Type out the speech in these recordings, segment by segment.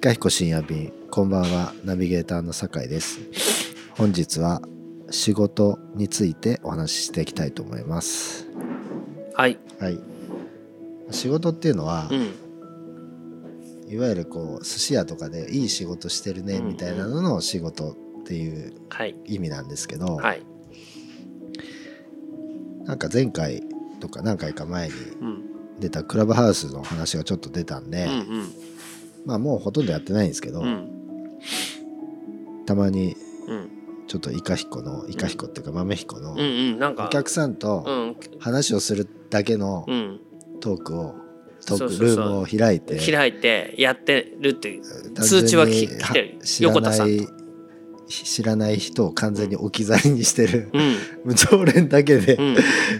いかひこ深夜便こんばんはナビゲーターの酒井です本日は仕事についてお話ししていきたいと思いますはい。はい仕事っていうのは、うん。いわゆるこう寿司屋とかでいい仕事してるねうんみたいなのの仕事っていうはい。意味なんですけど、はい。なんか前回とか何回か前にうん。出たクラブハウスの話がちょっと出たんで、うんうん。まあもうほとんどやってないんですけど、うん。たまにうん。ちょっとイカヒコのイカヒコっていうか豆ヒコの。お客さんとうん。話をするだけのうん。トークをトークルームを開いて開いてやってるっていう。通知はき来てる横田さなんい知らない人を完全に置き去りにしてる、うん。常連だけで、うん。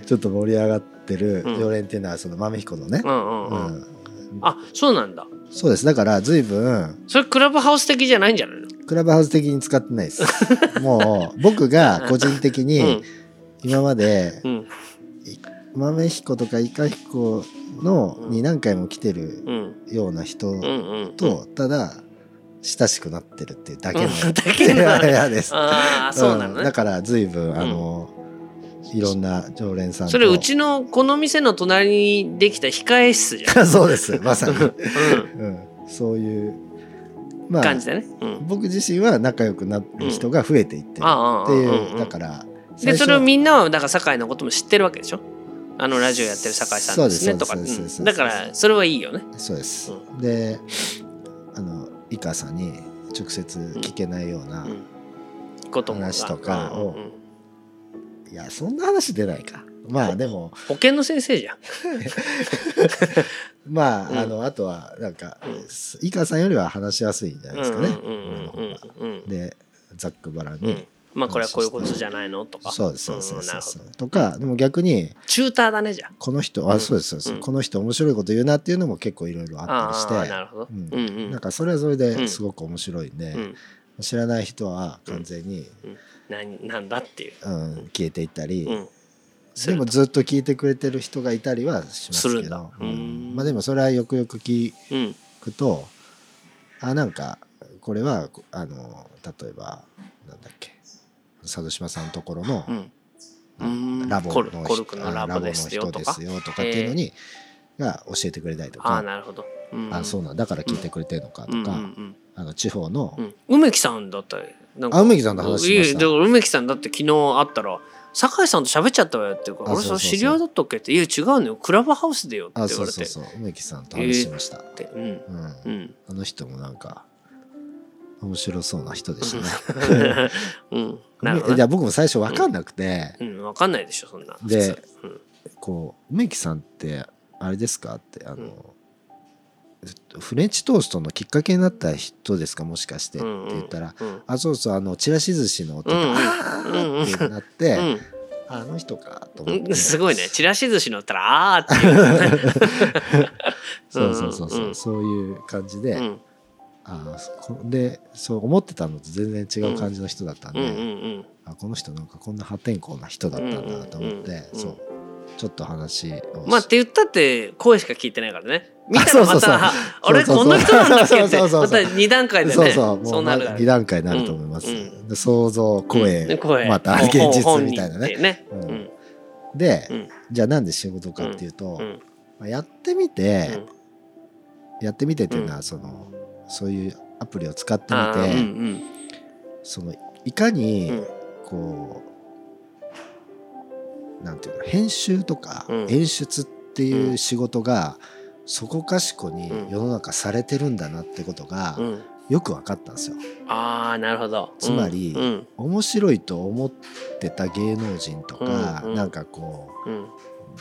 ちょっと盛り上がってるうん常連っていうのはその豆彦のね、うんうんうん。うんあ、そうなんだ。そうですだから随分それクラブハウス的じゃないんじゃないの？クラブハウス的に使ってないです もう僕が個人的に今までうん。豆彦とかイカ彦のに何回も来てるうん。ような人。とただ親しくなってるっていうだけのうん だけの部屋です。ああ、そうなのね。んだから随分あの、いろんな常連さんと。それうちのこの店の隣にできた控え室じゃん。そうです。まさに、ううん、そういうまん。あ感じだね。うん。僕自身は仲良くなる人が増えていってるっていう、うんうん。だからでそれをみんなはだから酒井のことも知ってるわけでしょ？あのラジオやってる酒井さんですねとか。そうだからそれはいいよね。そうです、であのイカさんに直接聞けないような、話とかをうんうんいやそんな話出ないか。まあでも。保健の先生じゃん。まあ、うん。あのあとはなんか、うん。イカさんよりは話しやすいんじゃないですかね。でざっくばらんに、うん。まあこれはこういうことじゃないの？とか。そうですそうですそうんなるほど。です。とかでも逆にチューターだねじゃあ。この人うん。あそうですそうです、うん。この人面白いこと言うなっていうのも結構いろいろあったりして。なるほど。なんかそれはそれですごく面白いんで、うん。知らない人は完全に、なんなんだっていう。うん消えていったり、うん。すでるもずっと聞いてくれてる人がいたりはしますけど、ううん。ん。まあでもそれはよくよく聞うん。くとあなんかこれはあの例えばなんだっけ。佐渡島さんのところのうん。うんラボのコルクのラボあですよとか。ラボの人ですよとかっていうのにが教えてくれたりとああかなるほど。うん。あそうなんだ。から聞いてくれてるのかとうん。うん。かうん。あの地方のうん。梅木さんだったらなんあ梅木さんと話しました？いやだから梅木さんだって昨日会ったら酒井さんと喋っちゃったわよって言うから俺あそうそうそう。それ知り合いだったっけって「いや違うのよ。クラブハウスでよ」ってあ言われて。そうそうそう。梅木さんと話しました。ってうん。うん。うん。あの人もなんか面白そうな人でしたね。うん。なるほどね。いや僕も最初分かんなくて。うん。分かんないでしょそんな。でうん。こう梅木さんってあれですか？ってあの、フレンチトーストのきっかけになった人ですか？もしかしてって言ったら、うん。あそうそうあのちらし寿司のって言って、うんうん。あーってなって、うん。あの人かと思っうん。て、すごいね。ちらし寿司のったらあーっていう そうそうそうそう、うんそういう感じで、うん。あでそう思ってたのと全然違う感じの人だったんで、うんうんうんあこの人なんかこんな破天荒な人だったんだなと思って、そう。ちょっと話をまあって言ったって声しか聞いてないからね見たらまたあ あれこの人なんだっけってそうそうそうまた2段階でねそうそう。もうそうなる。から2段階になると思います、想像声、またほ現実本みたいなね。で、うん。じゃあなんで仕事かっていうと、やってみて、うん。やってみてっていうのはその、そういうアプリを使ってみて、うんそのいかうにん。こう、なんていうの編集とかうん。演出っていう仕事がそこかしこにうん。世の中されてるんだなってことがよく分かったんですよ。ああなるほど。つまりうん。面白いと思ってた芸能人とか、うんうん。なんかこううん。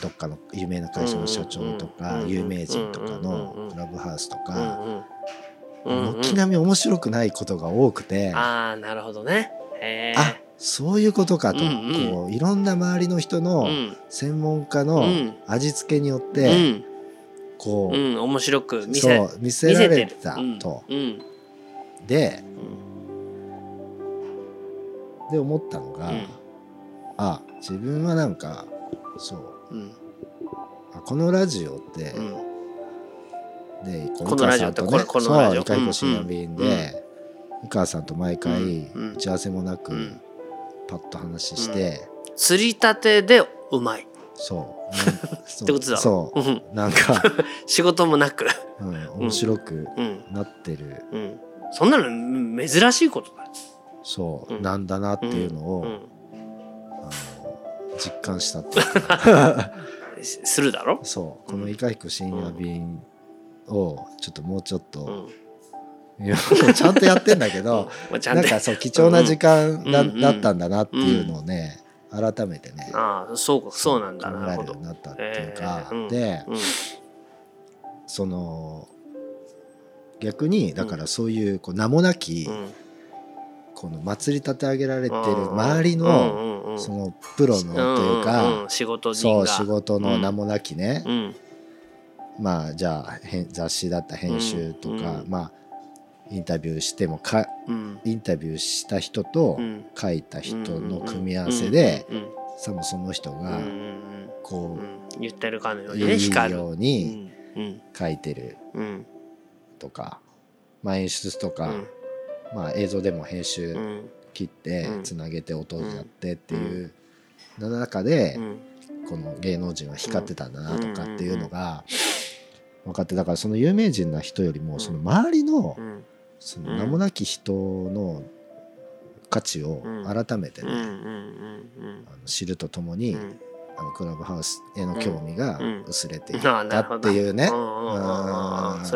どっかの有名な会社の社長とか、うん有名人とかのクラブハウスとか、軒並み面白くないことが多くて、ああなるほどね。あそういうことかと、うんうん。こういろんな周りの人のうん。専門家うのん。味付けによっうて、んこう、うん面白く見せそう見せられたと。うん。うん。でで思ったのが、うん。あ自分はなんかそう。うん。あこのラジオって、うん。でこのラジオってねこれこのラジオ。そうイ深夜便で、井川さんと毎回うん打ち合わせもなく、うん。パッと話して、釣りたてでうまいそう。そ ってことだ。ろそう。ん。うなんか、仕事もなく。うん、面白くうん。なってる、うん。そんなのうん珍しいことだ。よそう、うん。なんだなっていうのを、うん。あの実感したっていう するだろ？そう。この「イカヒコ深夜便」をちょっともうちょっと、うん。いやちゃんとやってんだけど、なんかそう貴重な時間だ,、うんうん。だったんだなっていうのをね改めてねああそうかそうなんだ考なるほどえるようになったっていうか、えーうんでうん。その逆にだからそういうこう名もなき、うん。この祭り立て上げられてるうん。周りうんのそのプロのというか、仕事人が。そう仕事の名もなきね、うん。まあじゃあ編雑誌だった編集とか、うん。まあインタビューしてもかうん。インタビューした人とうん。書いた人の組み合わせで、さもその人がこうん。言ってるかのようう、にね光るうように書いてるうん。とか、まあ、演出とか、うん。まあ、映像でも編う集ん。切ってうん。つなげて音をやってっていうの中でうん。この芸能人は光ってたんだなとかっていうのが分かってだからその有名人な人よりもその周りのうんその名もなき人の価値を改めてねあの知るとともにうん。あのクラブハウスへの興味がうん。薄れていったっていうね。そ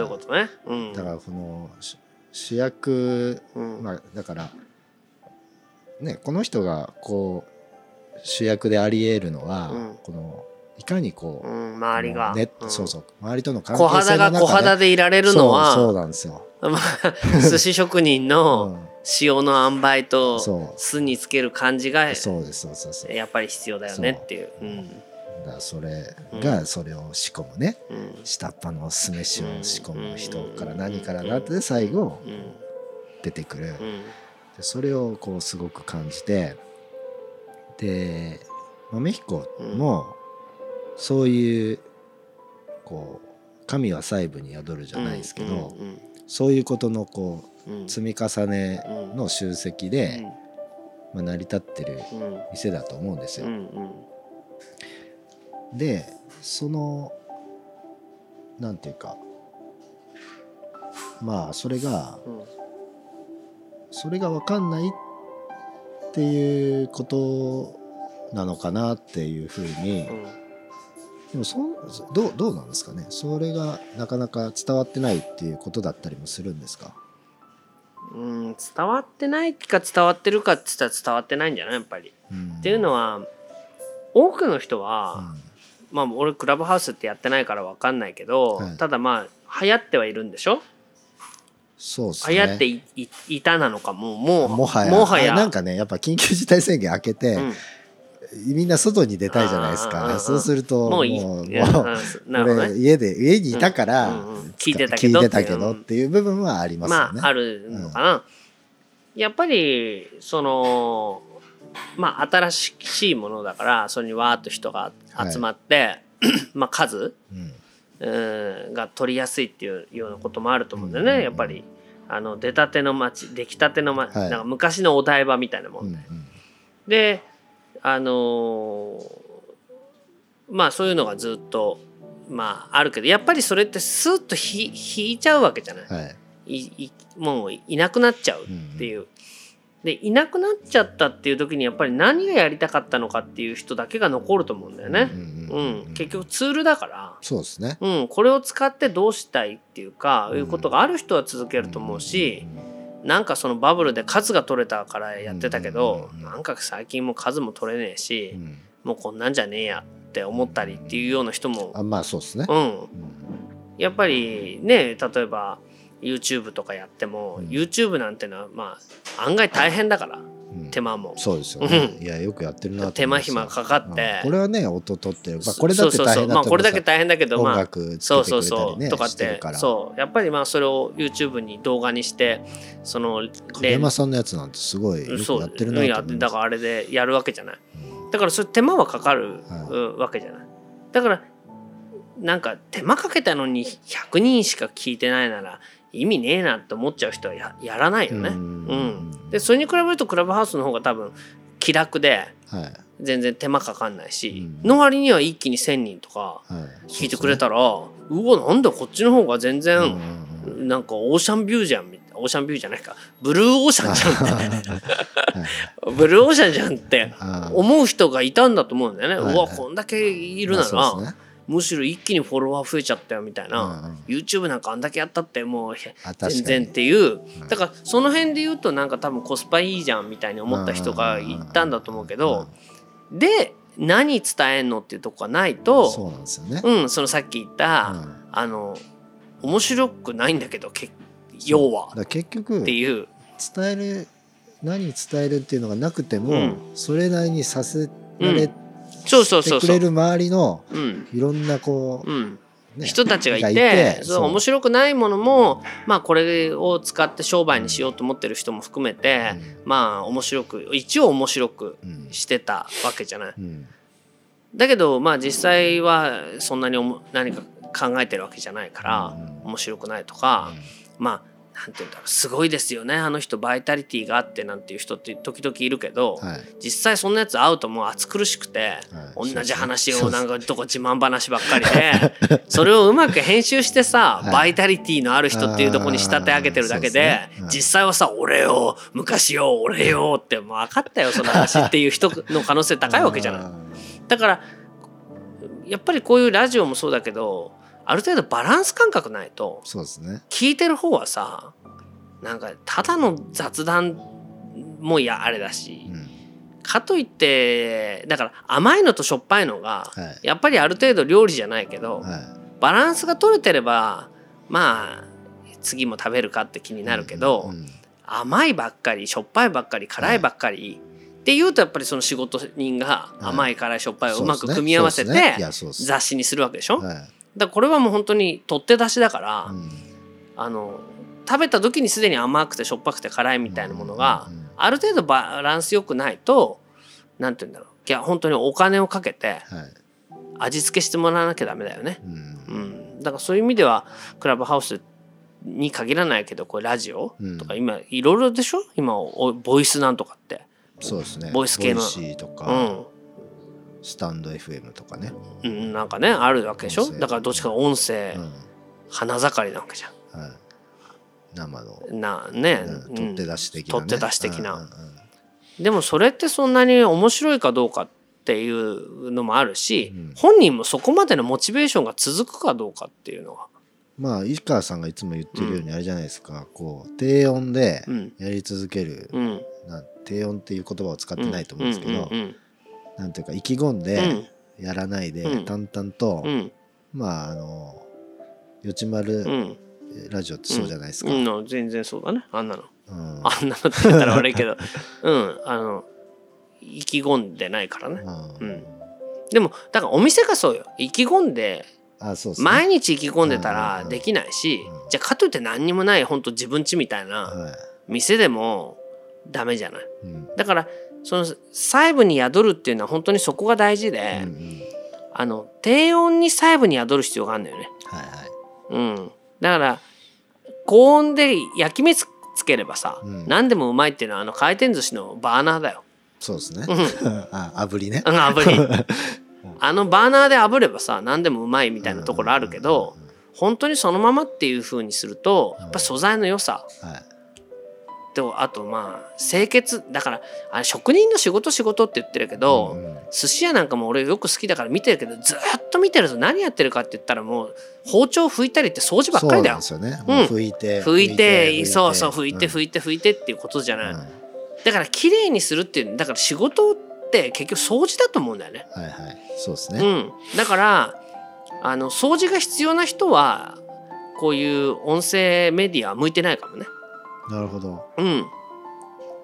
ういうことね。うん。だからこのし主役うん。まあだからねこの人がこう主役であり得るのはうん。このいかにこううん。周りが。ネットうん。そうそう周りとの関小係性の中で肌が小肌でいられるのはそうなんですよ。まあ 寿司職人うのん。塩の塩梅と酢につける感じが。やっぱり必要だよねっていう。うん。だそれがそれを仕込むね。うん。下っ端の酢飯を仕込む人からうん何からなって最後うん。出てくる。うん。でそれをこうすごく感じてで豆彦もそういうこう神は細部に宿るじゃないですけど、うんそういうことのこうんうん。う積み重ねの集積で、まあ、成り立ってるうん。うん店だと思うんですよ。うんうん。でそのなんていうかまあそれがうん。それが分かんないっていうことなのかなっていうふうに、でもそんどうどうなんですかね？それがなかなか伝わってないっていうことだったりもするんですか？うん伝わってないか伝わってるかって言ったら伝わってないんじゃない？やっぱり。うん。っていうのは多くの人は、うん。まあ俺クラブハウスってやってないから分かんないけど、はい。ただまあ流行ってはいるんでしょ、そうですね。流行っていいいたなのかもうもうもはや。もはや。あなんかねやっぱ緊急事態宣言明けて、うんみんな外に出たいじゃないですか。そうするともういい。もう 家で家にいたから、聞いてたけど聞いてたけどっていう部分はありますよね。まああるのかな、やっぱりそのまあ新しいものだからそれにわーっと人が集まって、まあ数、うん。うん、が取りやすいっていうようなこともあると思うんだよね、うんやっぱり。あの出たての街出来たての街、はい。なんか昔のお台場みたいなもんで、であのーまあそういうのがずっとまああるけどやっぱりそれってスーッとひ引いちゃうわけじゃない、はい。いいもういなくなっちゃうっていう。でいなくなっちゃったっていう時にやっぱり何がやりたかったのかっていう人だけが残ると思うんだよね。うんうん、結局ツールだから、そうですね。うん、これを使ってどうしたいっていうか、いうことがある人は続けると思うし、なんかそのバブルで数が取れたからやってたけど、うん。なんか最近もう数も取れねえし、うん。もうこんなんじゃねえやって思ったりっていうような人も、あまあそうですね。うん、うん。やっぱりね例えば YouTube とかやっても、うん。YouTube なんてのはまあ案外大変だから。うん手間も、そうですよね。いやよくやってるなと手間暇かかって、うん。これはね音取ってる、まあ、これだって大変だまあこれだけと大変だけど音まあそうそうそう。とかってそう。やっぱりまあそれを YouTube に動画にしてその影山さんのやつなんてすごいよくやってるなとや思だからあれでやるわけじゃない。だからそれ手間はかかるわけじゃない。だからなんか手間かけたのに100人しか聞いてないなら意味ねえなって思っちゃう人はややらないよね。ううん。ん、でそれに比べるとクラブハウスの方が多分気楽ではい。全然手間かかんないし、うん。の割には一気に1,000人とかはい。聞いてくれたら、うわなんだこっちの方が全然、うんなんかオーシャンビューじゃんみたいなオーシャンビューじゃないか。ブルーオーシャンじゃんって。ブルーオーシャンじゃんって思う人がいたんだと思うんだよね、はい。うわこんだけいるなら、むしろ一気にフォロワー増えちゃったよみたいな、うんうん。YouTube なんかあんだけやったってもう全然っていう。だからその辺で言うとなんか多分コスパいいじゃんみたいに思った人がいたんだと思うけどで何伝えんのっていうとこがないとそうなんですよね。うんそのさっき言った、うん。あの面白くないんだけどけ要は。結局っていう。伝える何伝えるっていうのがなくても、うん。それなりにさせられそうそうそうてくそう。れる周りのうん。いろん。なこう、うん、ね。人たちがいてそうそう。面白くないものもまあこれを使って商売にしようと思ってる人も含めて、まあ面白く一応面白くうんしてたわけじゃない。うん。だけどまあ実際はそんなにおも何か考えてるわけじゃないからうん面白くないとかまあなんて言うんだろうすごいですよね。あの人バイタリティがあってなんていう人って時々いるけど、はい。実際そんなやつ会うともう暑苦しくて、はい。同じ話をなんかどこ自慢話ばっかりでそれをうまく編集してさ、はい。バイタリティのある人っていうところに仕立て上げてるだけでねはい。実際はさ「俺よ昔よ俺よ」ってもう分かったよその話っていう人の可能性高いわけじゃない。あだからやっぱりこういうラジオもそうだけどある程度バランス感覚ないとーそうですね。聞いてる方はさなんかただの雑談もいやあれだし、うん。かといってだから甘いのとしょっぱいのが、はい。やっぱりある程度料理じゃないけど、はい。バランスが取れてればまあ次も食べるかって気になるけど、うん甘いばっかりしょっぱいばっかり辛いばっかり、っていうとやっぱりその仕事人が甘い辛いしょっぱいをうまく組み合わせて雑誌にするわけでしょ、はいらこれはもう本当に取って出しだから、うん。あの食べた時にすでに甘くてしょっぱくて辛いみたいなものが、ある程度バランスよくないとなんて言うんだろう。いや本当にお金をかけてはい。味付けしてもらわなきゃダメだよね。うん。うん、だからそういう意味ではクラブハウスに限らないけどこれラジオとかうん今いろいろでしょ？今おボイスなんとかって。そうですね。ボイス系の。 Voicy とか、うんスタンド FM とかね。うん、なんかねあるわけでしょ？だからどっちか音声、うん。花盛りなわけじゃはい、生の、ん。なね、うん取って出し的な、ね。取って出し的な。うんうんうん。でもそれってそんなに面白いかどうかっていうのもあるし、うん。本人もそこまでのモチベーションが続くかどうかっていうのは。まあ石川さんがいつも言ってるようにあれじゃないですか、こう低温でうん。やり続ける、うん、な低音っていう言葉を使ってないと思うんですけど、うんうんなんていうか意気込んうん。でやらないで、うん。淡々と、うん。まああのよちまるうん。ラジオってそうじゃないですか。全然そうだね。あんなの。うん。あんなのって言ったら悪いけど。うん。あの意気込んでないからね。うん。うん。でもだからお店がそうよ。意気込んであそうですね。毎日意気込んでたらできないしうん。じゃあかといって何にもない本当自分家みたいなはい。店でもダメじゃない。うん。だからその細部に宿るっていうのは本当にそこが大事うんうで、ん。あの低音に細部に宿る必要があるんだよね。はいはい。うん、だから高音で焼き目つつければさ、うん。何でもうまいっていうのはあの回転寿司のバーナーだよ。そうですね。うん。あ炙りね。うん炙り。あのバーナーで炙ればさ何でもうまいみたいなところあるけど本当にそのままっていう風にするとやっぱ素材の良さ。はいとあとまあ清潔だからあれ職人の仕事仕事って言ってるけど、寿司屋なんかも俺よく好きだから見てるけどずっと見てると何やってるかって言ったらもう包丁拭いたりって掃除ばっかりだよ。そうなんですよね。うん拭いて、拭いてそうそう拭いてい拭いて拭いてっていうことじゃない、うんうんだから綺麗にするっていうだから仕事って結局掃除だと思うんだよね。はいはい。そうですね。うん、だからあの掃除が必要な人はこういう音声メディアは向いてないかもね。なるほど。うん、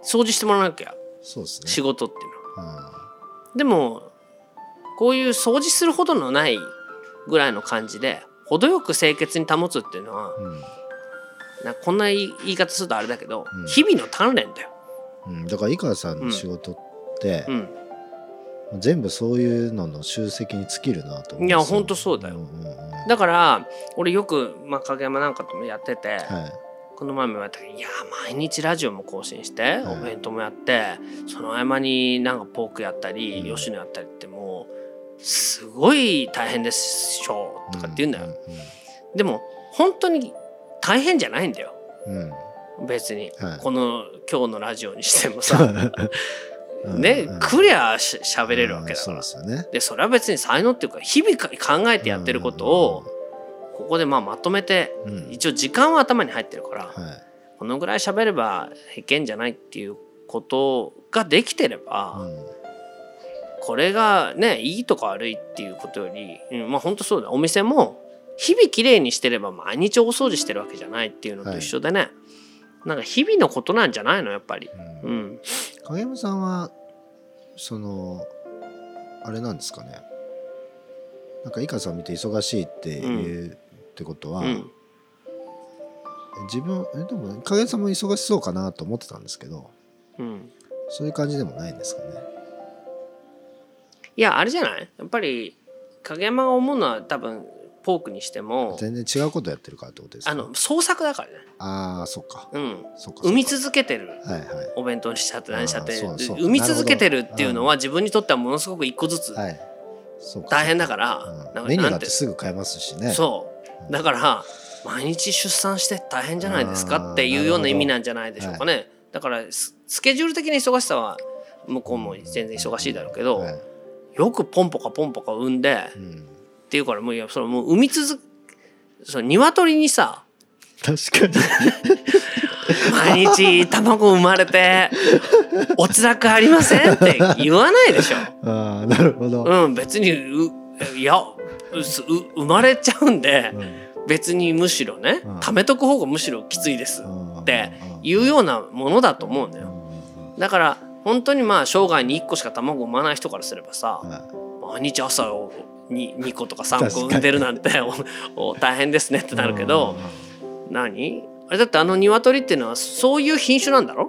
掃除してもらわなきゃ。そうですね。仕事っていうのは。うん。でもこういう掃除するほどのないぐらいの感じで程よく清潔に保つっていうのはうん。なこんな言い方するとあれだけど、うん。日々の鍛錬だよ。うん、だから井川さんの仕事ってう、ん、全部そういうのの集積に尽きるなと思いやほんとそうだよ。んうんうん。だから俺よく、まあ、影山なんかともやってて、はいこの前も言われたけどいや毎日ラジオも更新して、はい。お弁当もやってその合間になんかポークやったり、うん。吉野やったりってもうすごい大変でしょとかって言うんだよ、でも本当に大変じゃないんだよ。うん。うん別に、はい。この今日のラジオにしてもさ。うん。ね、うんクリアししゃべれるわけだそうからですよね。でそれは別に才能っていうか日々か考えてやってることをここでまあまとめてうん。うん一応時間は頭に入ってるから、はい。このぐらい喋ればいけんじゃないっていうことができてれば、うん。これがねいいとか悪いっていうことより、うん、まあ本当そうだお店も日々きれいにしてれば毎日大掃除してるわけじゃないっていうのと一緒でね、なんか日々のことなんじゃないのやっぱり。ううん。ん、影山さんはそのあれなんですかね。なんか井川さん見て忙しいっていう、ってことは、うん。自分えでも影山さんも忙しそうかなと思ってたんですけどうん、そういう感じでもないんですかね。いやあれじゃない？やっぱり影山が思うのは多分ポークにしても全然違うことやってるからってことですか？あの創作だからね、ああそっか。うん、そっか生み続けてる。かはいはい。お弁当にしちゃって何しちゃって生み続けてるっていうのは自分にとってはものすごく一個ずつはい。そうか大変だから、うん。メニューだってすぐ買えますしね。そうだから毎日出産して大変じゃないですかっていうような意味なんじゃないでしょうかね、だからススケジュール的な忙しさは向こうも全然忙しいだろうけど、はい。よくポンポカポンポカ産んでっうん。ていうからもういやそれもう産み続その鶏にさ確かに。毎日卵生まれてお辛くありませんって言わないでしょ。ああなるほど、うん別にういや生まれちゃうんでうん。別にむしろねうん。貯めとく方がむしろきついですうん。っていうようなものだと思うんだよ。うん。だから本当にまあ生涯に1個しか卵産まない人からすればさはい毎日朝をに2個とか3個産んでるなんて大変ですねってなるけど何？あれだってあの鶏っていうのはそういう品種なんだろ？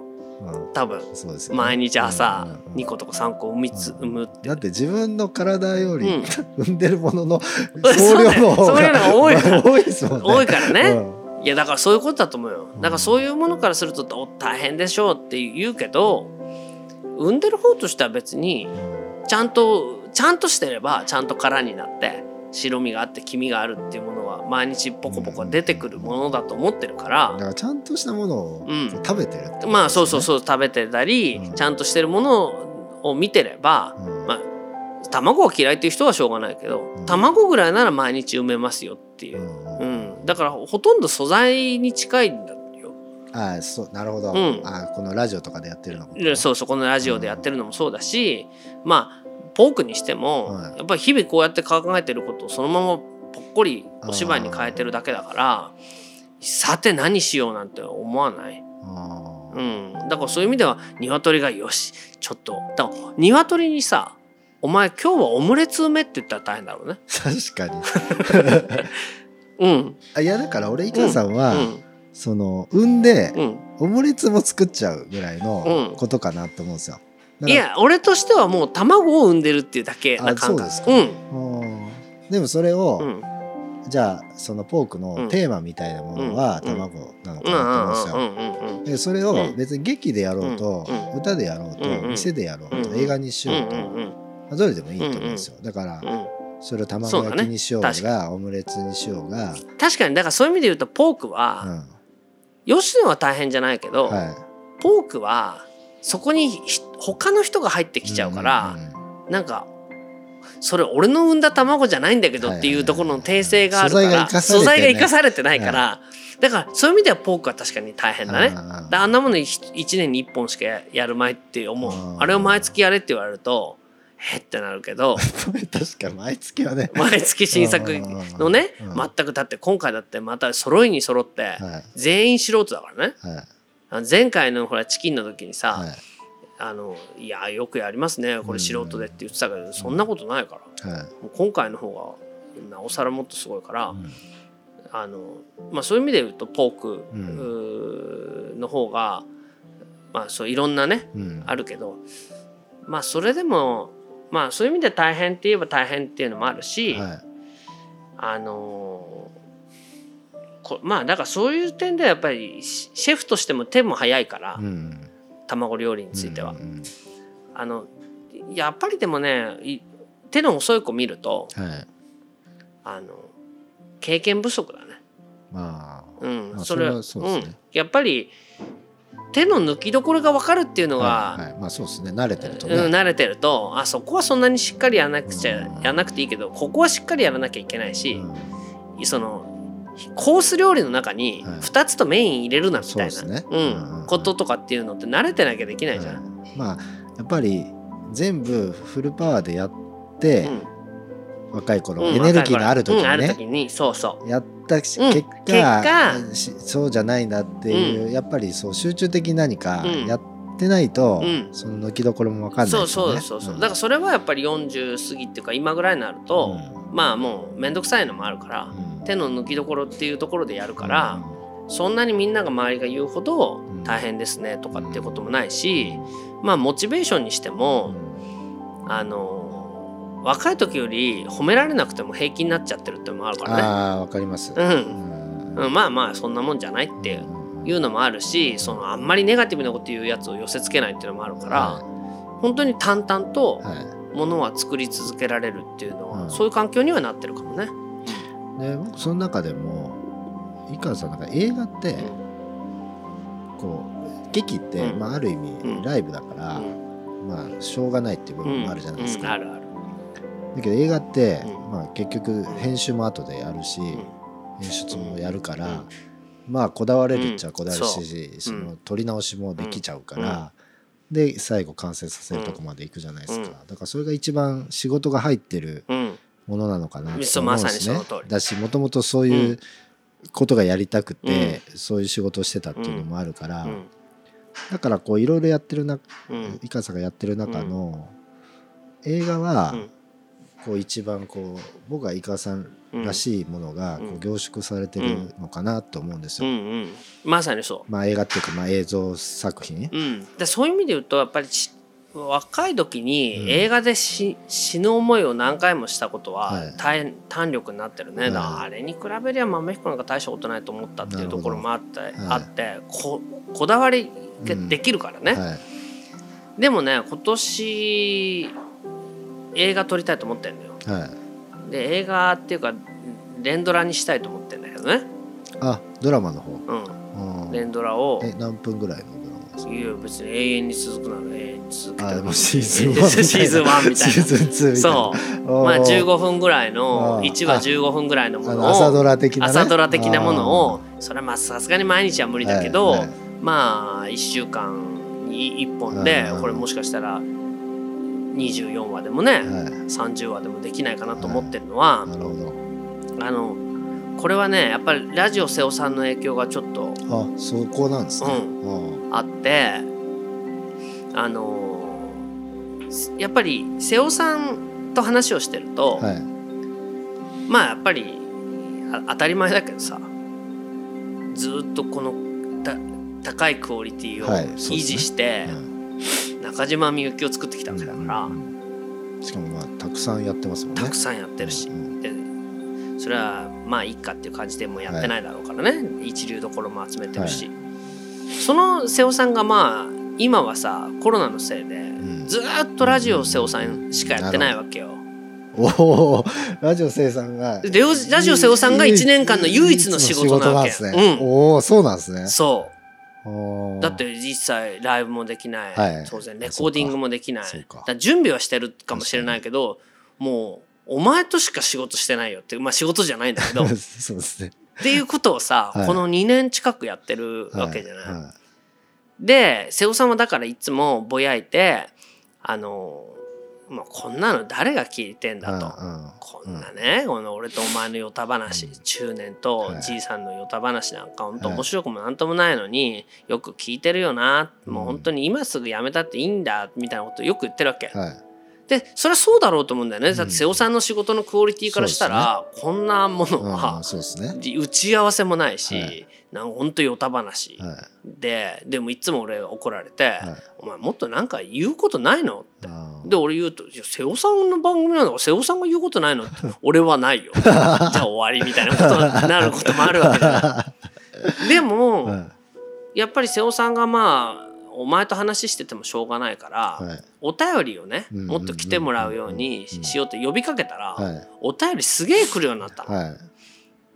多分。そうですよね。毎日朝うんうんうん。2個とか3個産みつ産むってだって自分の体より、うん。産んでるものの 総量の方が多いから 多いですもんね。多いからね、うん。いやだからそういうことだと思うよ。だからそういうものからするとお大変でしょうって言うけど産んでる方としては別にちゃんとちゃんとしてればちゃんと殻になって白身があって黄身があるっていうものは毎日ポコポコ出てくるものだと思ってるからだからちゃんとしたものをうん。食べてるってことですね。まあそうそうそう食べてたりうん。ちゃんとしてるものを見てればうん。まあ卵が嫌いっていう人はしょうがないけどうん。卵ぐらいなら毎日産めますよっていう。う、んうん、だからほとんど素材に近いんだよ。ああそうなるほど、うん。ああこのラジオとかでやってるのもでそうそうこのラジオでやってるのもそうだし、まあポークにしても、はい。やっぱり日々こうやって考えてることをそのままぽっこりお芝居に変えてるだけだからさて何しようなんて思わない。うん、だからそういう意味では鶏がよし。ちょっと。だから鶏にさ「お前今日はオムレツ埋め」って言ったら大変だろうね。確かに。うん、あいやだから俺井川さんは、うん。その産んでうん、オムレツも作っちゃうぐらいうん。のことかなと思うんですよ。だいや俺としてはもう卵を産んでるっていうだけなあ感覚。ですか。うん。うん。でもそれを、うん。じゃあそのポークのテーマみたいなものはうん。卵なのかなと思うんですよ。それを別に劇でやろうと、うん。歌でやろうと、うん店でやろうと、うん映画にしようと、どれでもいいと思うんですよ。だから、うん。それを卵焼きにしようが確かオムレツにしようが、確かにだからそういう意味で言うとポークうは、ん。吉野は大変じゃないけど、はポークはそこにひ他の人が入ってい、きちゃうから、んんなんかそれ俺の産んだ卵じゃないんだけどっていうところの訂正があるから素材が生かされてないから、だからそういう意味ではポークは確かに大変だね。あんなもの1年に1本しかややるまいって思う。うん。あれを毎月やれって言われるとへってなるけど 確かに毎月はね、毎月新作のねうん全くだって今回だってまた揃いに揃ってはい。全員素人だからね。前回のほらチキンの時にさ、はいあのいやよくやりますねこれ素人でって言ってたけど、そんなことないから。はい。もう今回の方がなおさらもっとすごいから、うん。あのまあ、そういう意味で言うとポーク、の方が、まあ、そういろんなねうん。あるけどまあそれでもまあそういう意味で大変って言えば大変っていうのもあるし、はい。あのこまあだからそういう点ではやっぱりシシェフとしても手も早いから、うん卵料理については。うんうんあのやっぱりでもねい手の遅い子見るとはい。あの経験不足だね。まあうん、あそれはそうですね。うん、やっぱり手の抜きどころが分かるっていうのが、はいはい。まあそうですね。慣れてるとね、うん、慣れてるとあそこはそんなにしっかりやらなくちゃうん。やらなくていいけどここはしっかりやらなきゃいけないしう、ん。そのコース料理の中にはい。2つとメイン入れるなみたいな、ね。うん。うんうんこととかっていうのって慣れてなきゃできないじゃん。はい。まあやっぱり全部フルパワーでやって、若い頃、うんエネルギーのある時にね、る時にそうそう。やった結果そうじゃないなっていう、やっぱりそう集中的に何かうん。やってないと、うん。その抜きどころも分かんないそう。そうそうそう、ん。だからそれはやっぱり40過ぎっていうか今ぐらいになると、まあもう面倒くさいのもあるから、うん手の抜きどころっていうところでやるから、そんなにみんなが周りが言うほどん。大変ですねとかっていうこともないし、まあモチベーションにしてうも、ん。あの若い時より褒められなくても平気になっちゃってるってのもあるからね。ああ分かります。うん。うん。うん、まあまあそんなもんじゃないっていうのもあるしそのあんまりネガティブなこと言うやつを寄せつけないっていうのもあるから、は本当に淡々とものは作り続けられるっていうのは、うん。そういう環境にはなってるかもね。で僕その中でも井川さんなんか映画って、こう劇って、うん。まあ、ある意うん。味ライブだから、うん。まあしょうがないっていう部分もあるじゃないですか。うん。あるある。だけど映画って、うん。まあ、結局編集も後でやるし、ん。演出もやるから、うん。まあこだわれるっちゃこだわるうんし、そう。ん。の撮り直しもできちゃうから、で最後完成させるとこまで行くじゃないですか、うん。だからそれが一番仕事が入ってるうんものなのかなとそう思うんですね。だしもともとそういうことがやりたくて、そういう仕事をしてたっていうのもあるから、うん。だからこういろいろやってるなうん。井川さんがやってる中の、映画は、うん。こう一番こう僕は井川さんらしいものがこう凝縮されてるのかなと思うんですよ。うん。うん。まさにそまあ映画っていうかまあ映像作品。う。うん、でそういう意味で言うとやっぱりち若い時うん。に映画でし、死ぬ思いを何回もしたことははい。大胆力になってるね、はい。あれに比べりゃ豆彦なんか大したことないと思ったっていうところもあって,、どはい。あってここだわりができるからね、はい。でもね今年映画撮りたいと思ってんのよ。はい。で映画っていうか連ドラにしたいと思ってんだけどね。あドラマの方。うん。うん。連ドラをえ何分ぐらいの？ドラマですか。いや別に永遠に続くなら永遠に続けてあでもシーズン 1みたいな。シーズン1みたいなシーズン2みたいな。そうまあ15分ぐらいのあー1話15分ぐらいのものを朝ドラ的なね。朝ドラ的なものをそれはまあさすがに毎日は無理だけど、はいはいまあ1週間に1本でうんこれもしかしたら24話でもね、はい30話でもできないかなと思ってるのは、なるほど。あのこれはねやっぱりラジオ瀬尾さんの影響がちょっとあそこなんですね。ううんあってあのやっぱり瀬尾さんと話をしてると、はい。まあやっぱりあ当たり前だけどさずっとこのた高いクオリティを維持して、うん中島みゆきを作ってきたわけだから、うんしかもまあたくさんやってますもんね。たくさんやってるし、うんでそれはまあいいかっていう感じでもうやってないだろうからね、一流どころも集めてるし、その瀬尾さんがまあ今はさコロナのせいでん。ずーっとラジオ瀬尾さんしかやってないわけよ。おおラジオ生産が。でラジラジオ瀬尾さんが1年間の唯一の仕事なわけね。うん。おおそうなんですね。そう。だって実際ライブもできない、はい。当然レコーディングもできない。準備はしてるかもしれないけどもうお前としか仕事してないよってまあ仕事じゃないんだけど。っ そうですね。ていうことをさ、はい。この2年近くやってるわけじゃない。ははで瀬尾さんはだからいつもぼやいてあのもうこんなの誰が聞いてんだと。うんこんなね、この俺とお前のヨタ話、うん。中年とはい。じいさんのヨタ話なんか本当はい。面白くもなんともないのによく聞いてるよな、もううん。本当に今すぐやめたっていいんだみたいなことよく言ってるわけ。はいでそれはそうだろうと思うんだよね。だってうん瀬尾さんの仕事のクオリティからしたら、こんなものうんはね。打ち合わせもないし、はい。なんか本当ヨタ話、はい。ででもいつも俺が怒られて、はい。お前もっとなんか言うことないの?」って。で俺言うと「いや瀬尾さんの番組なんだから瀬尾さんが言うことないの?」って「俺はないよ」じゃあ終わりみたいなことになることもあるわけだ でも、はい。やっぱり瀬尾さんがまあお前と話しててもしょうがないから、はい。お便りをねうんもっと来てもらうようにうんしようって呼びかけたら、はい。お便りすげえ来るようになったの。はい。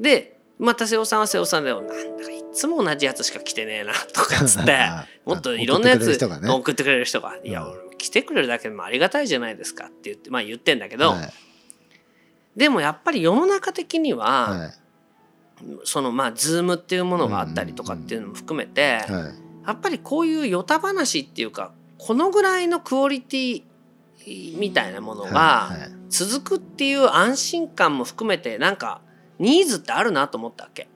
でまた瀬尾さんは瀬尾さんでなんだかいつも同じやつしか来てねえなとかっつって もっといろんなやつ送ってくれる人がね。送ってくれる人が「いやうん俺来てくれるだけでもありがたいじゃないですか」って言ってまあ言ってんだけど、はい。でもやっぱり世の中的には、はい。そのまあズームっていうものがあったりとかっていうのも含めて、はいやっぱりこういうヨタ話っていうかこのぐらいのクオリティみたいなものがはいはい。続くっていう安心感も含めてなんかニーズってあるなと思ったわけ。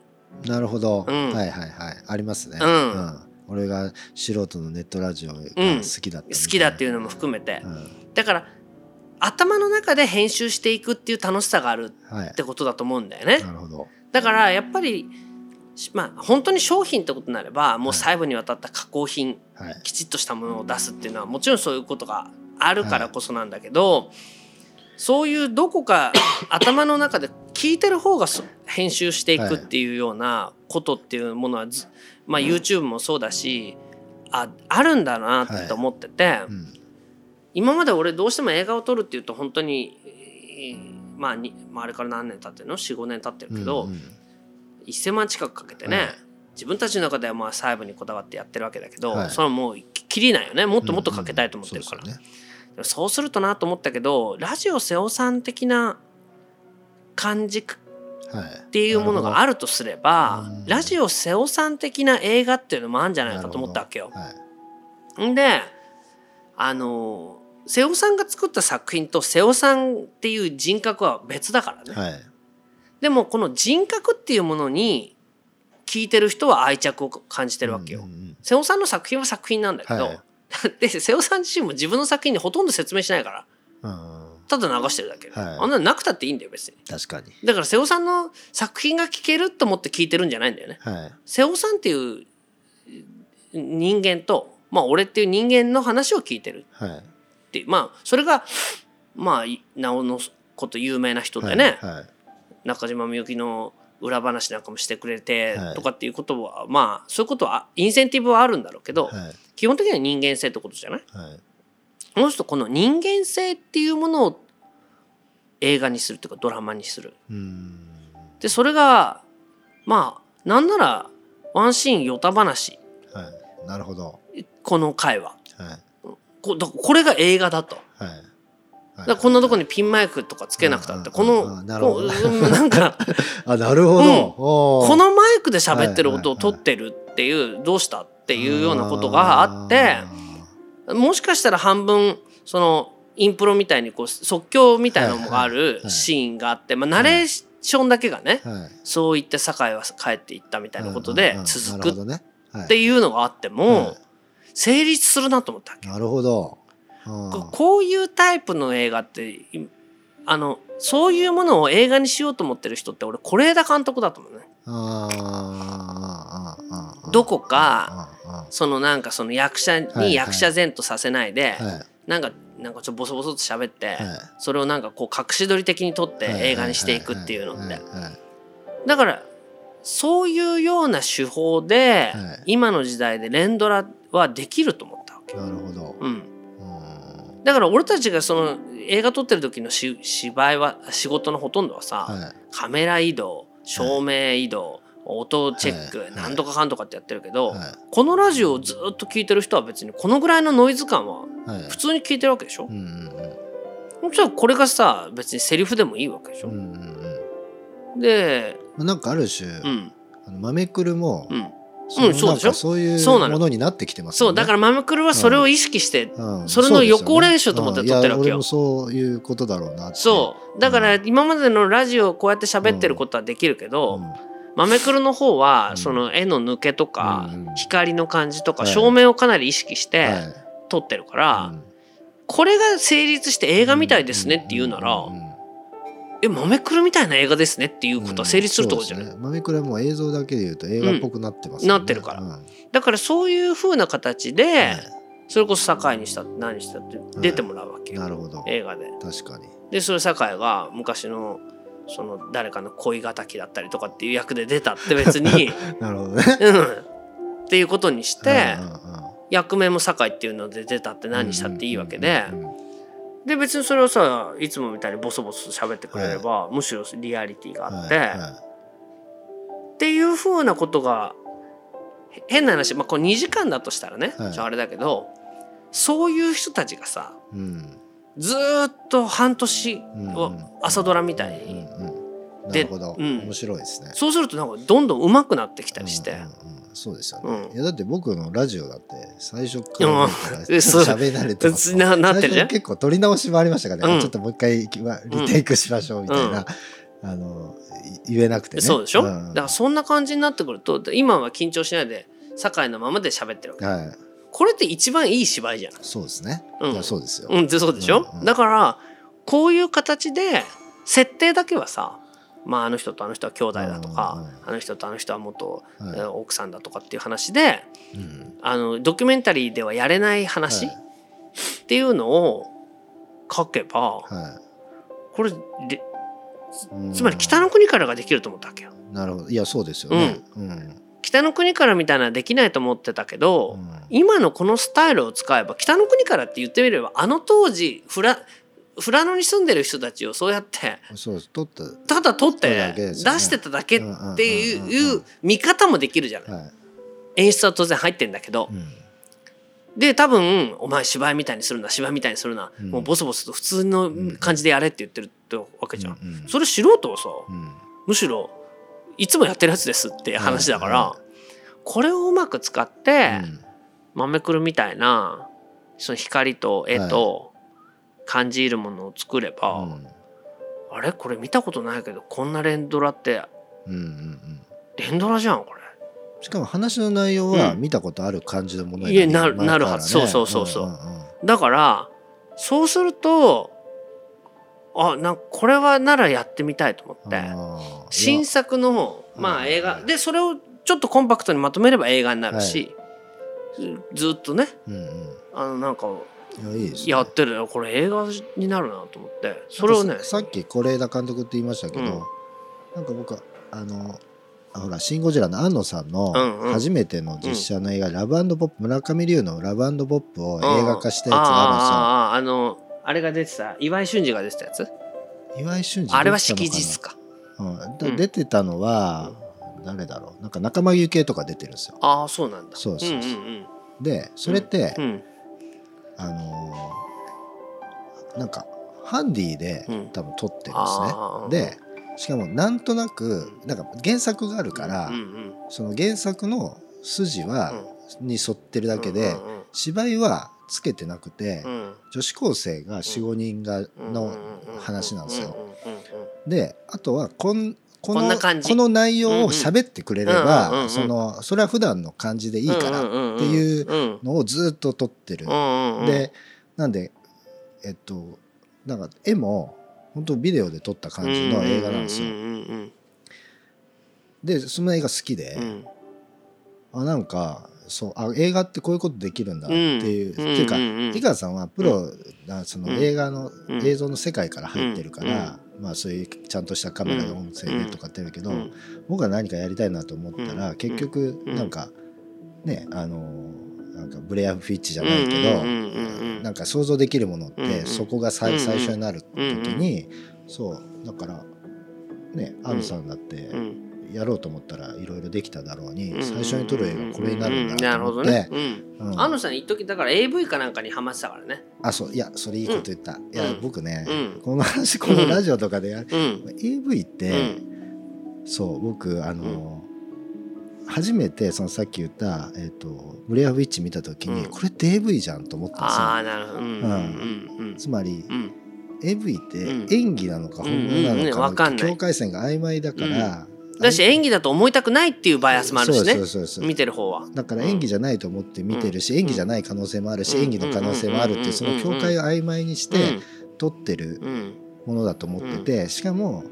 なるほど、うん。はいはいはい。ありますね、うん。俺が素人のネットラジオが好きだったみたいな、好きだっていうのも含めて。うん。だから頭の中で編集していくっていう楽しさがあるはい。ってことだと思うんだよね。なるほど。だからやっぱりしまあ本当に商品ってことになればもう細部にわたった加工品はい。きちっとしたものを出すっていうのはもちろんそういうことがあるからこそなんだけど、そういうどこか 頭の中で聞いてる方がそ編集していくっていうようなことっていうものはず、まあ、YouTube もそうだしああるんだなって思ってて、うん。今まで俺どうしても映画を撮るっていうと本当に、えーまあにまあ、あれから何年経ってるの？45年経ってるけど、うんうん1,000万近くかけてね、はい自分たちの中ではまあ細部にこだわってやってるわけだけど、はい。それはもうきりないよね。もっともっとかけたいと思ってるから、うんうんそうねそうするとなと思ったけどラジオ瀬尾さん的な感じっはい、ていうものがあるとすればうん。ラジオ瀬尾さん的な映画っていうのもあるんじゃないかと思ったわけよ。はい。んであの瀬尾さんが作った作品と瀬尾さんっていう人格は別だからね。はいでもこの人格っていうものに聞いてる人は愛着を感じてるわけよ。うんうん瀬尾さんの作品は作品なんだけど、はい。で瀬尾さん自身も自分の作品にほとんど説明しないから。うんただ流してるだけ、はい。あんなのなくたっていいんだよ別に。確かに。だから瀬尾さんの作品が聞けると思って聞いてるんじゃないんだよね。はい。瀬尾さんっていう人間とまあ俺っていう人間の話を聞いてるはいっていう。まあそれがまあいなおのこと有名な人でね、はいはい中島みゆきの裏話なんかもしてくれてはい。とかっていうことは、まあそういうことはインセンティブはあるんだろうけど、はい。基本的には人間性ってことじゃない？はい。この人この人間性っていうものを映画にするというかドラマにする。うん。でそれがまあなんならワンシーンヨタ話。はい。なるほど。この回は。はい。こだこれが映画だと。はいだこんなとこにピンマイクとかつけなくたってこのななんかあなるほど、このマイクで喋ってる音を取ってるっていうどうしたっていうようなことがあってもしかしたら半分そのインプロみたいにこう即興みたいなのがあはいるはいシーンがあって、まあ、ナレーションだけがね、はい。そう言って酒井は帰っていったみたいなことで続くっね。ていうのがあってもはい。成立するなと思ったわけ。なるほど、うんここういうタイプの映画っていあのそういうものを映画にしようと思ってる人って俺是枝監督だと思うね。どこかあそのなんかその役者はいに役者前とさせないで、ーはい。なんかなんかちょっとボソボソと喋って、はい。それをなんかこう隠し撮り的に撮って映画にしていくっていうのって。はいはいはい。だからそういうような手法で、はい。今の時代で連ドラはできると思ったわけ。なるほど、うん、うんだから俺たちがその映画撮ってる時のし芝居は仕事のほとんどはさ、はい。カメラ移動照明移動、音チェック、はい。なんとかかんとかってやってるけど、はこのラジオをずっと聞いてる人は別にこのぐらいのノイズ感はいはい。普通に聞いてるわけでしょ？もちろんこれがさ別にセリフでもいいわけでしょ、うんうんうんでまあなんかある種、うん。あのマメクルもうんそうそうでしょ？そういうそうなの。ものになってきてますそうだからマメクルはそれを意識して、らそれの予行練習と思って撮ってるわけよ。いや俺もそういうことだろうなそう。だから今までのラジオをこうやって喋ってることはできるけど、うん。マメクルの方はうん。その絵の抜けとかうんうん光の感じとかはい。照明をかなり意識してはい。撮ってるからうん。これが成立して映画みたいですねって言うならんんんえマメクルみたいな映画ですねっていうことは成立するところじゃない？そうですね。マメクラも映像だけで言うと映画っぽくなってますよね。なってるから。うん。だからそういう風な形はでい。それこそ堺にしたって何したって出てもらうわけよ。なるほど。映画で。確かに。でそれ堺が昔のその誰かの恋敵だったりとかっていう役で出たって別に、なるほどね。うん、っていうことにしてうんうんうん。役名も堺っていうので出たって何したっていいわけでうんうんうんで別にそれをさいつもみたいにボソボソ喋ってくれれば、むしろリアリティがあって、はいはっていうふうなことがへ変な話、まあ、これ2時間だとしたらね、はい。あれだけどそういう人たちがさいうん。ずーっと半年うんを朝ドラみたいに、なでるほど。うん。面白いですね。そうするとなんかどんどん上手くなってきたりして、うんうん。うんそうですよね。うん。いやだって僕のラジオだって最初から 喋慣れてますななってるじゃん？最初結構撮り直しもありましたからね、うん。ちょっともう一回リテイクしましょうみたいな、あのい言えなくてね。そうでしょ、ん。だからそんな感じになってくると今は緊張しないで堺のままで喋ってるわけ。はい。これって一番いい芝居じゃん。そうですね、うん。そうですよ、うん、でそうでしょ、うんうん。だからこういう形で設定だけはさまああの人とあの人は兄弟だとか、あの人とあの人は元、奥さんだとかっていう話でうん。あのドキュメンタリーではやれない話、はい。っていうのを書けばはこれでつまり北の国からができると思ったわけよ。なるほど。いやそうですよね。うん、北の国からみたいなできないと思ってたけど、うん。今のこのスタイルを使えば北の国からって言ってみればあの当時フラフラノに住んでる人たちをそうやってたただ撮って出してただけっていう見方もできるじゃない。はい、演出は当然入ってんだけど。うん。で多分「お前芝居みたいにするな芝居みたいにするな、うん。もうボソボソと普通の感じでやれ」って言ってるってわけじゃん。それ素人はさうん。むしろいつもやってるやつですって話だから、これをうまく使って、うん。豆くるみたいなその光と絵と感じるものを作れば、うん。あれ？これ見たことないけどこんな連ドラってうんうんうん。連ドラじゃんこれ。しかも話の内容はうん。見たことある感じのものになるね。なるはず。そうそうそうそう。んんん。だからそうするとあなんかこれはならやってみたいと思って。新作のまあ映画。でそれをちょっとコンパクトにまとめれば映画になるし、ずっとね。うんうん。あのなんかいやいいですね。やってるよ。これ映画になるなと思って。それをね。ささっき是枝監督って言いましたけど、うん。なんか僕はあのあほら「シン・ゴジラ」の庵野さんのうんうん。初めての実写の映画「ラブポップ」村上龍の「ラブポップ」を映画化したやつがああああのあれが出てた岩井俊二が出てたやつ？るんですよ岩井俊二あれは出てたのかうん。出てたのは、誰だろう。なんか仲間由紀恵とか出てるんですよ。ああそうなんだ。そうそうそう。んん。でそれって、うんうんあのーなんかハンディでうん。多分撮ってるんですね、でしかもなんとなくなんか原作があるから、その原作の筋は、に沿ってるだけで、芝居はつけてなくて、女子高生が45人がの話なんですよ。であとはこんこのこんな感じ。この内容を喋ってくれれば、うんうんうんうん。そのそれは普段の感じでいいからっていうのをずっと撮ってる。でなんでえっとなんか絵も本当ビデオで撮った感じの映画なんですよ。でその映画好きで、あなんかそうあ映画ってこういうことできるんだっていう、っていうか井川さんはプロなその映画のうん。映像の世界から入ってるから、まあそういうちゃんとしたカメラで音声でとかってるけど、僕は何かやりたいなと思ったら、うん。結局うん。なんかねあのなんかブレア・フィッチじゃないけど、なんか想像できるものってそこが最,、最初になる時に、そうだからねアンさんだってやろうと思ったらいろいろできただろうに、最初に撮る映画これになるんだと思って、うん。安野さん一時だから AV かなんかにハマってたからね。あそう。いやそれいいこと言った、いやうん僕ね、うん。この話このラジオとかでやる、うん。AV っうて、ん。そう僕あの、初めてそのさっき言った、えー、とブレアウィッチ見た時に、うん。これって AV じゃんと思ったんですよ。ああなるほど。うんつまりうん。AV ってうん。演技なのかうん本物なのか境界線が曖昧だから、だし演技だと思いたくないっていうバイアスもあるしね。見てる方は。だから演技じゃないと思って見てるし、うん。演技じゃない可能性もあるし、うん。演技の可能性もあるっていうその境界を曖昧にして撮ってるうんうんものだと思っててしかも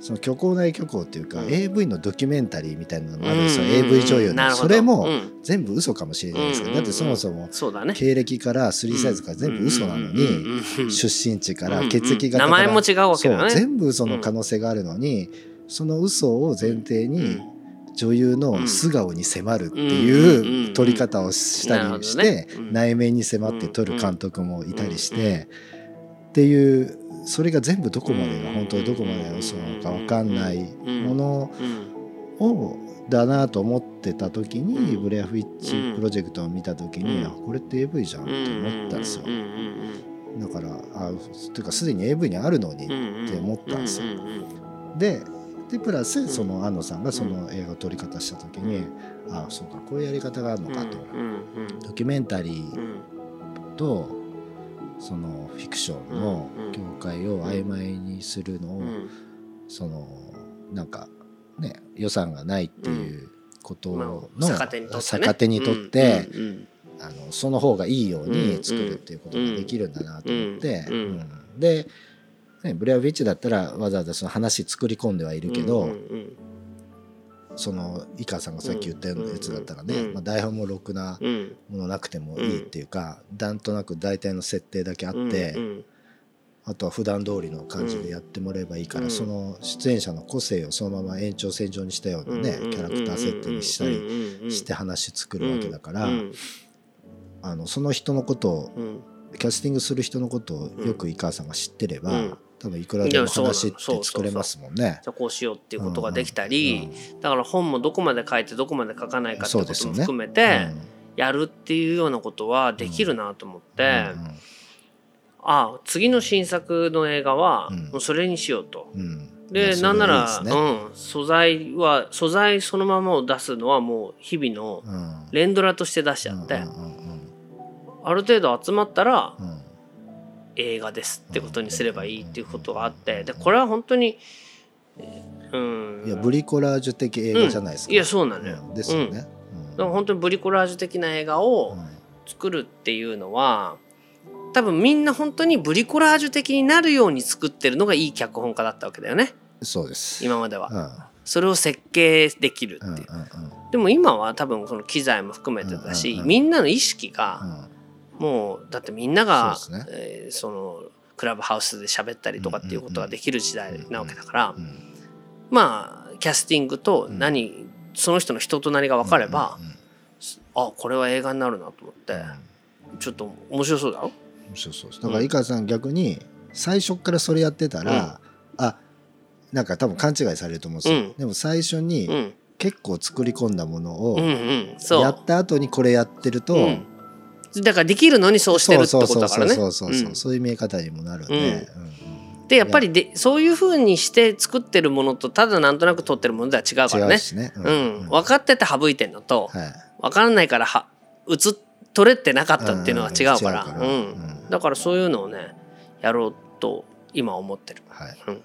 その虚構内虚構っていうか、うん。AV のドキュメンタリーみたいなのもあるんですよ、うんうんうん。AV 女優の。それもうん。全部嘘かもしれないですけど、うんうんうん。だってそもそも経歴からスリーサイズから全部嘘なのに、出身地から血液型名から。前も違うわけだね。全部嘘の可能性があるのに、その嘘を前提に女優の素顔に迫るっていう撮り方をしたりして内面に迫って撮る監督もいたりしてっていうそれが全部どこまでが本当にどこまでが嘘なのか分かんないものうん。をだなと思ってた時にうん。ブレアフィッチプロジェクトを見た時にうん。あこれって AV じゃんって思ったんですよ。だからあというかすでに AV にあるのにって思ったんですよ。ででプラスん。その安野さんがその映画を撮り方した時に、あそうかこういうやり方があるのかと、うん。うん。ドキュメンタリうーん。とそのフィクションのうん。境界を曖昧にするのを、うん。そのなんかね予算がないっていうことまの、あ逆手にとってあのその方がいいように作るっていうことができるんだなと思って、うん。うん。うん。で、ね、ブレアウィッチだったらわざわざその話作り込んではいるけど、うんうんその井川さんがさっき言ったようなやつだったらね、うんまあ、台本もろくなうん。ものなくてもいいっていうか、なんとなく大体の設定だけあって、うんあとは普段通りの感じでやってもらえばいいから、うんその出演者の個性をそのまま延長線上にしたようなね、うんキャラクター設定にしたりりして話作るわけだから、うん。あのその人のことをうん。キャスティングする人のことをよく井川さんが知ってれば、うん多分いくらでも話って作れますもんね。じゃあこうしようっていうことができたり、うんだから本もどこまで書いてどこまで書かないかってことも含めてやるっていうようなことはできるなと思って、うんああ次の新作の映画はうん。もうそれにしようと。でなんならね。うん、素材は素材そのままを出すのはもう日々のうん。連ドラとして出しちゃって、うんうんある程度集まったらうんうん映画ですってことにすればいいっていうことがあってでこれは本当にうん。いやブリコラージュ的映画じゃないですか。いやそうなのよ、うんですよね。だから本当にブリコラージュ的な映画うをん。作るっていうのは多分みんな本当にブリコラージュ的になるように作ってるのがいい脚本家だったわけだよね。そうです。今までは。うん。それを設計できるう。んうんっていうでも今は多分この機材も含めてだしうんうんうんみんなの意識うがんもうだってみんながそうですね。えーそのクラブハウスで喋ったりとかっていうことができる時代なわけだからうんまあキャスティングと何その人の人となりが分かればうんうんあこれは映画になるなと思ってちょっと面白そうだろそうそうそうだから井川さん逆に最初からそれやってたら、あなんか多分勘違いされると思うんですよ、うん。でも最初うにん。結構作り込んだものをやった後にこれやってると、うんだからできるのにそうしてるってことだからね。そうそうそうそう、う。ん。そういう見え方にもなるん。で、うん。でやっぱりでそういうふうにして作ってるものとただなんとなく撮ってるものでは違うからね。ね、うん。分かってて省いてんのとはい。分からないからは映っ撮れてなかったっていうのは違うから。うん。だからそういうのをねやろうと今思ってる。はい。うん